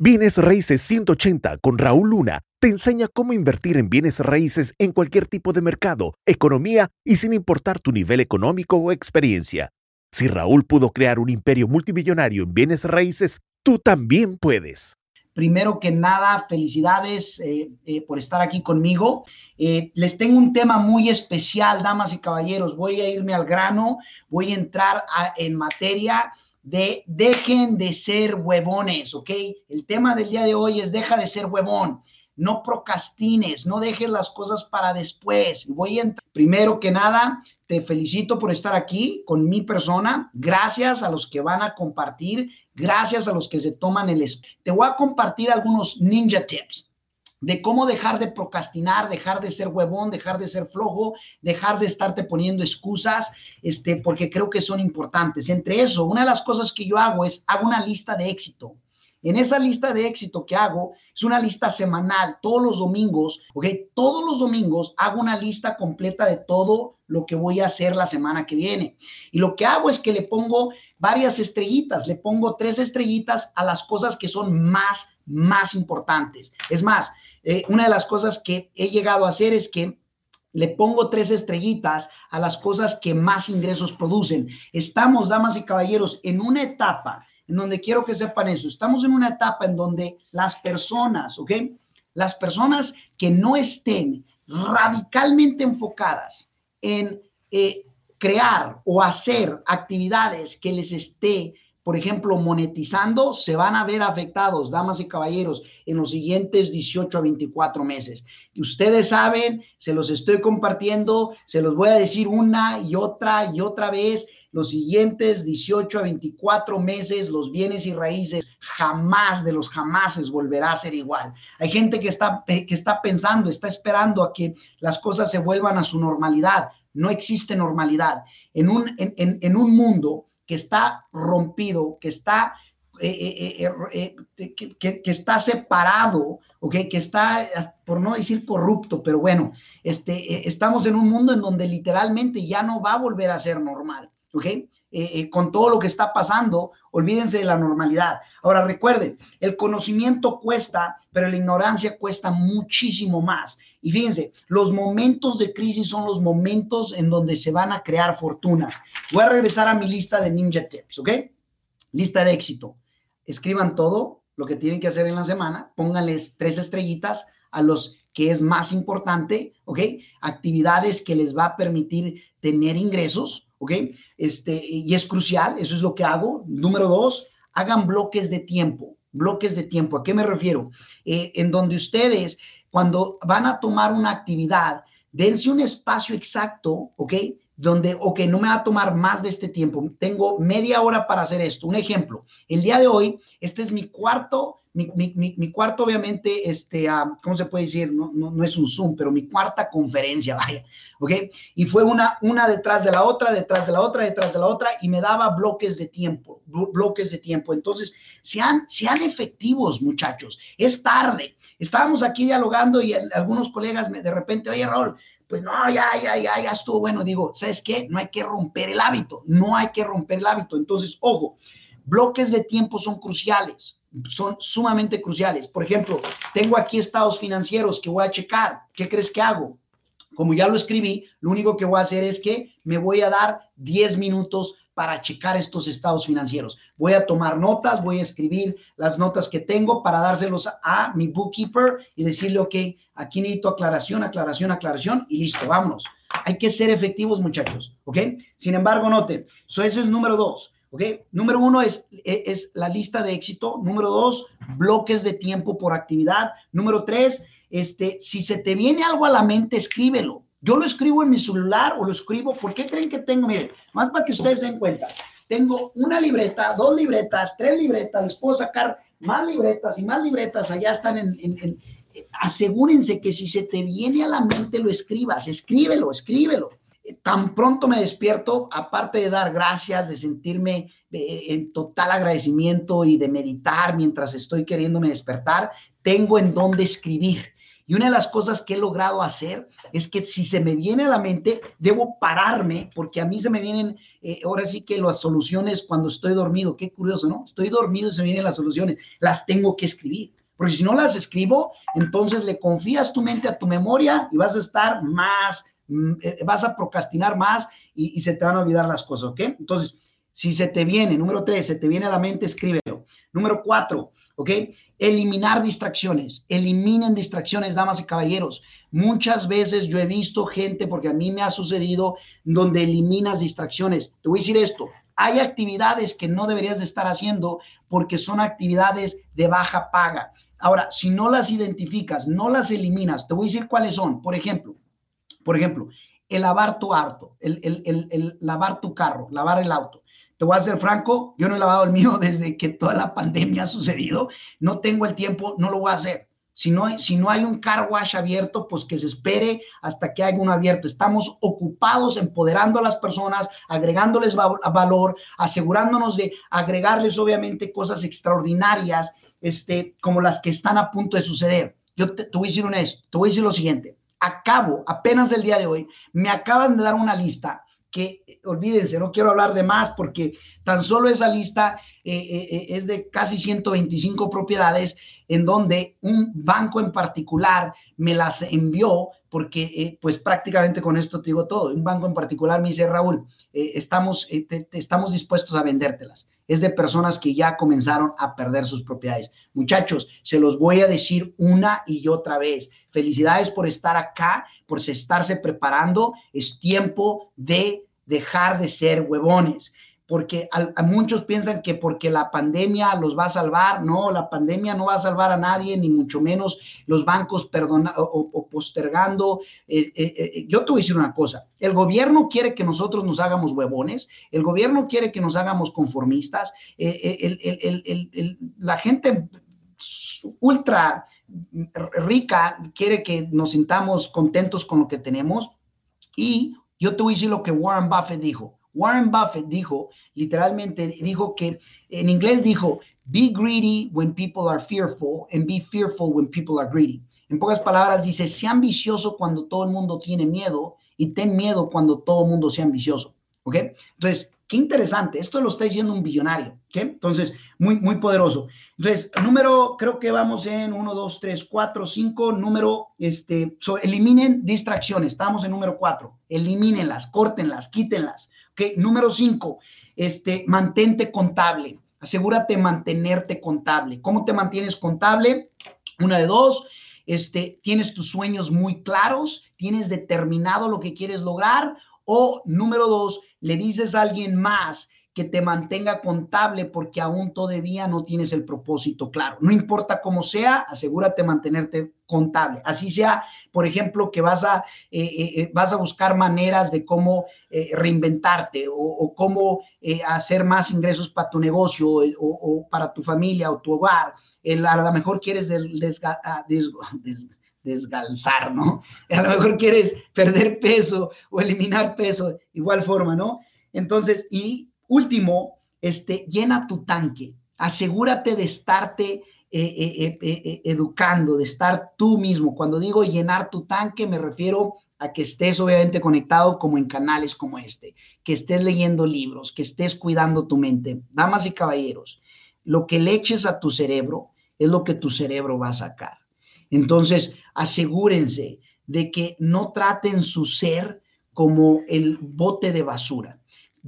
Bienes Raíces 180 con Raúl Luna te enseña cómo invertir en bienes raíces en cualquier tipo de mercado, economía y sin importar tu nivel económico o experiencia. Si Raúl pudo crear un imperio multimillonario en bienes raíces, tú también puedes. Primero que nada, felicidades eh, eh, por estar aquí conmigo. Eh, les tengo un tema muy especial, damas y caballeros. Voy a irme al grano, voy a entrar en materia de dejen de ser huevones, ¿ok? El tema del día de hoy es deja de ser huevón. No procrastines, no dejes las cosas para después. Voy a entrar. Primero que nada, te felicito por estar aquí con mi persona. Gracias a los que van a compartir. Gracias a los que se toman el... Te voy a compartir algunos ninja tips de cómo dejar de procrastinar, dejar de ser huevón, dejar de ser flojo, dejar de estarte poniendo excusas, este, porque creo que son importantes. Entre eso, una de las cosas que yo hago es hago una lista de éxito. En esa lista de éxito que hago, es una lista semanal, todos los domingos, ¿ok? Todos los domingos hago una lista completa de todo lo que voy a hacer la semana que viene. Y lo que hago es que le pongo varias estrellitas, le pongo tres estrellitas a las cosas que son más, más importantes. Es más, eh, una de las cosas que he llegado a hacer es que le pongo tres estrellitas a las cosas que más ingresos producen. Estamos, damas y caballeros, en una etapa en donde quiero que sepan eso. Estamos en una etapa en donde las personas, ¿ok? Las personas que no estén radicalmente enfocadas en eh, crear o hacer actividades que les esté por ejemplo, monetizando, se van a ver afectados, damas y caballeros, en los siguientes 18 a 24 meses. Y ustedes saben, se los estoy compartiendo, se los voy a decir una y otra y otra vez. Los siguientes 18 a 24 meses, los bienes y raíces jamás de los jamases volverá a ser igual. Hay gente que está, que está pensando, está esperando a que las cosas se vuelvan a su normalidad. No existe normalidad. En un, en, en un mundo que está rompido, que está, eh, eh, eh, que, está separado, ¿okay? que está, por no decir corrupto, pero bueno, este, estamos en un mundo en donde literalmente ya no va a volver a ser normal. ¿Ok? con todo lo que está pasando, olvídense de la normalidad. Ahora recuerden, el conocimiento cuesta, pero la ignorancia cuesta muchísimo más. Y fíjense, los momentos de crisis son los momentos en donde se van a crear fortunas. Voy a regresar a mi lista de ninja tips, ¿ok? Lista de éxito. Escriban todo lo que tienen que hacer en la semana, pónganles tres estrellitas a los que es más importante, ¿ok? Actividades que les va a permitir tener ingresos, ¿ok? Este, y es crucial, eso es lo que hago. Número dos, hagan bloques de tiempo, bloques de tiempo. ¿A qué me refiero? Eh, en donde ustedes cuando van a tomar una actividad, dense un espacio exacto, ¿ok? Donde, ok, no me va a tomar más de este tiempo. Tengo media hora para hacer esto. Un ejemplo, el día de hoy, este es mi cuarto mi, cuarto, obviamente, este, uh, ¿cómo se puede decir? No, no, es un Zoom, pero mi cuarta conferencia, vaya, ¿ok? Y fue una, una detrás de la otra, detrás de la otra, detrás de la otra, y me daba bloques de tiempo, bloques de tiempo. Entonces, sean efectivos, muchachos. Es tarde. Estábamos aquí dialogando y algunos colegas me, de repente, oye, Raúl, pues no, ya, ya, ya, ya estuvo bueno. Digo, ¿sabes qué? No hay que romper el hábito, no hay que romper el hábito. Entonces, ojo, bloques de tiempo son cruciales son sumamente cruciales. Por ejemplo, tengo aquí estados financieros que voy a checar. ¿Qué crees que hago? Como ya lo escribí, lo único que voy a hacer es que me voy a dar 10 minutos para checar estos estados financieros. Voy a tomar notas, voy a escribir las notas que tengo para dárselos a mi bookkeeper y decirle, ok, aquí necesito aclaración, aclaración, aclaración y listo, vámonos. Hay que ser efectivos, muchachos, ¿ok? Sin embargo, note, eso es número dos. ¿Ok? Número uno es, e, es la lista de éxito. Número dos, bloques de tiempo por actividad. Número tres, este, si se te viene algo a la mente, escríbelo. Yo lo escribo en mi celular o lo escribo. ¿Por qué creen que tengo? Miren, más para que ustedes se den cuenta. Tengo una libreta, dos libretas, tres libretas. Les puedo sacar más libretas y más libretas. Allá están en, en asegúrense que si se te viene a la mente lo escribas, escríbelo, escríbelo tan pronto me despierto, aparte de dar gracias, de sentirme eh, en total agradecimiento y de meditar mientras estoy queriéndome despertar, tengo en dónde escribir. Y una de las cosas que he logrado hacer es que si se me viene a la mente, debo pararme, porque a mí se me vienen, eh, ahora sí que las soluciones cuando estoy dormido, qué curioso, ¿no? Estoy dormido y se me vienen las soluciones, las tengo que escribir. Porque si no las escribo, entonces le confías tu mente a tu memoria y vas a estar más, eh, vas a procrastinar más y, y se te van a olvidar las cosas, ¿ok? Entonces, si se te viene, número tres, se te viene a la mente, escríbelo. Número cuatro, ¿ok? Eliminar distracciones. Eliminen distracciones, damas y caballeros. Muchas veces yo he visto gente, porque a mí me ha sucedido, donde eliminas distracciones. Te voy a decir esto. Hay actividades que no deberías de estar haciendo porque son actividades de baja paga. Ahora, si no las identificas, no las eliminas, te voy a decir cuáles son. Por ejemplo, por ejemplo, el lavar tu auto, el, lavar tu carro, lavar el auto. Te voy a ser franco, yo no he lavado el mío desde que toda la pandemia ha sucedido. No tengo el tiempo, no lo voy a hacer. Si no, hay, si no hay un car wash abierto, pues que se espere hasta que haya uno abierto. Estamos ocupados empoderando a las personas, agregándoles valor, asegurándonos de agregarles obviamente cosas extraordinarias este, como las que están a punto de suceder. Yo te, voy a decir esto, te voy a decir lo siguiente. Acabo, apenas el día de hoy, me acaban de dar una lista que, olvídense, no quiero hablar de más porque tan solo esa lista eh, eh, eh, es de casi 125 propiedades en donde un banco en particular me las envió porque pues prácticamente con esto te digo todo. Un banco en particular me dice, Raúl, estamos, estamos dispuestos a vendértelas es de personas que ya comenzaron a perder sus propiedades. Muchachos, se los voy a decir una y otra vez. Felicidades por estar acá, por estarse preparando. Es tiempo de dejar de ser huevones porque a, muchos piensan que porque la pandemia los va a salvar, no, la pandemia no va a salvar a nadie, ni mucho menos los bancos perdona, o, postergando. Eh, eh, eh, yo te voy a decir una cosa, el gobierno quiere que nosotros nos hagamos huevones, el gobierno quiere que nos hagamos conformistas, la gente ultra rica quiere que nos sintamos contentos con lo que tenemos. Y yo te voy a decir lo que Warren Buffett dijo. Warren Buffett dijo, literalmente dijo que, en inglés dijo, be greedy when people are fearful and be fearful when people are greedy. En pocas palabras dice, sea ambicioso cuando todo el mundo tiene miedo y ten miedo cuando todo el mundo sea ambicioso. ¿Ok? Entonces, qué interesante. Esto lo está diciendo un billonario. ¿Ok? Entonces, muy, muy poderoso. Entonces, número, creo que vamos en 1, 2, 3, 4, 5. Número, este, eliminen distracciones. Estamos en número 4. Elimínenlas, córtenlas, quítenlas. Número cinco, este, mantente contable. Asegúrate de mantenerte contable. ¿Cómo te mantienes contable? Una de dos, este, tienes tus sueños muy claros, tienes determinado lo que quieres lograr. O número dos, le dices a alguien más que te mantenga contable porque aún todavía no tienes el propósito claro. No importa cómo sea, asegúrate mantenerte contable. Así sea, por ejemplo, que vas a, eh, eh, eh, vas a buscar maneras de cómo reinventarte o, cómo hacer más ingresos para tu negocio o, para tu familia o tu hogar. a lo mejor quieres ah, desgalzar, ¿no? A lo mejor quieres perder peso o eliminar peso, igual forma, ¿no? Entonces, y Último, este, llena tu tanque. Asegúrate de estarte eh, eh, eh, educando, de estar tú mismo. Cuando digo llenar tu tanque, me refiero a que estés obviamente conectado como en canales como este, que estés leyendo libros, que estés cuidando tu mente. Damas y caballeros, lo que le eches a tu cerebro es lo que tu cerebro va a sacar. Entonces, asegúrense de que no traten su ser como el bote de basura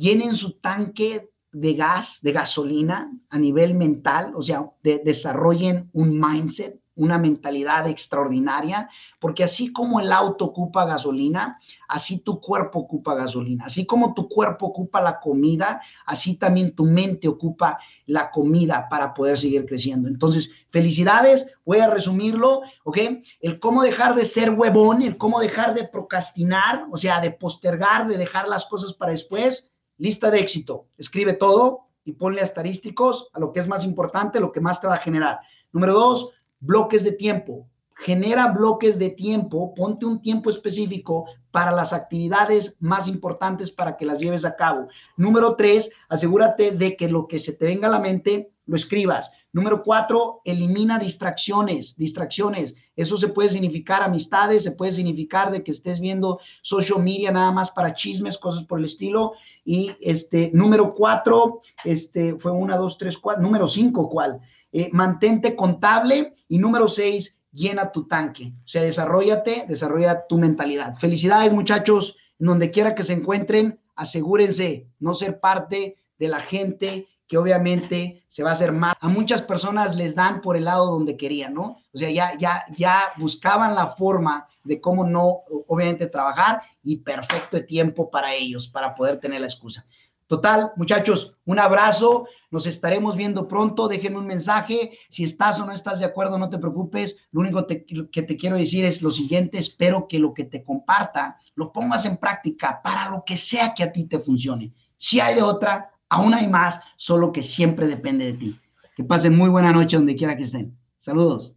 llenen su tanque de gas, de gasolina a nivel mental, o sea, desarrollen un mindset, una mentalidad extraordinaria, porque así como el auto ocupa gasolina, así tu cuerpo ocupa gasolina, así como tu cuerpo ocupa la comida, así también tu mente ocupa la comida para poder seguir creciendo. Entonces, felicidades, voy a resumirlo, ¿ok? El cómo dejar de ser huevón, el cómo dejar de procrastinar, o sea, de postergar, de dejar las cosas para después, Lista de éxito. Escribe todo y ponle asterísticos a lo que es más importante, lo que más te va a generar. Número dos, bloques de tiempo. Genera bloques de tiempo, ponte un tiempo específico para las actividades más importantes para que las lleves a cabo. Número tres, asegúrate de que lo que se te venga a la mente lo escribas. Número cuatro, elimina distracciones, distracciones. Eso se puede significar amistades, se puede significar de que estés viendo social media nada más para chismes, cosas por el estilo. Y este, número cuatro, este, fue una, dos, tres, cuatro, número cinco, ¿cuál? Eh, mantente contable. Y número seis, llena tu tanque. O sea, desarrollate, desarrolla tu mentalidad. Felicidades, muchachos, en donde quiera que se encuentren, asegúrense no ser parte de la gente que obviamente se va a hacer más. A muchas personas les dan por el lado donde querían, ¿no? O sea, ya, ya, ya buscaban la forma de cómo no, obviamente, trabajar y perfecto tiempo para ellos, para poder tener la excusa. Total, muchachos, un abrazo. Nos estaremos viendo pronto. Déjenme un mensaje. Si estás o no estás de acuerdo, no te preocupes. Lo único que te quiero decir es lo siguiente. Espero que lo que te comparta lo pongas en práctica para lo que sea que a ti te funcione. Si hay de otra, Aún hay más, solo que siempre depende de ti. Que pasen muy buena noche donde quiera que estén. Saludos.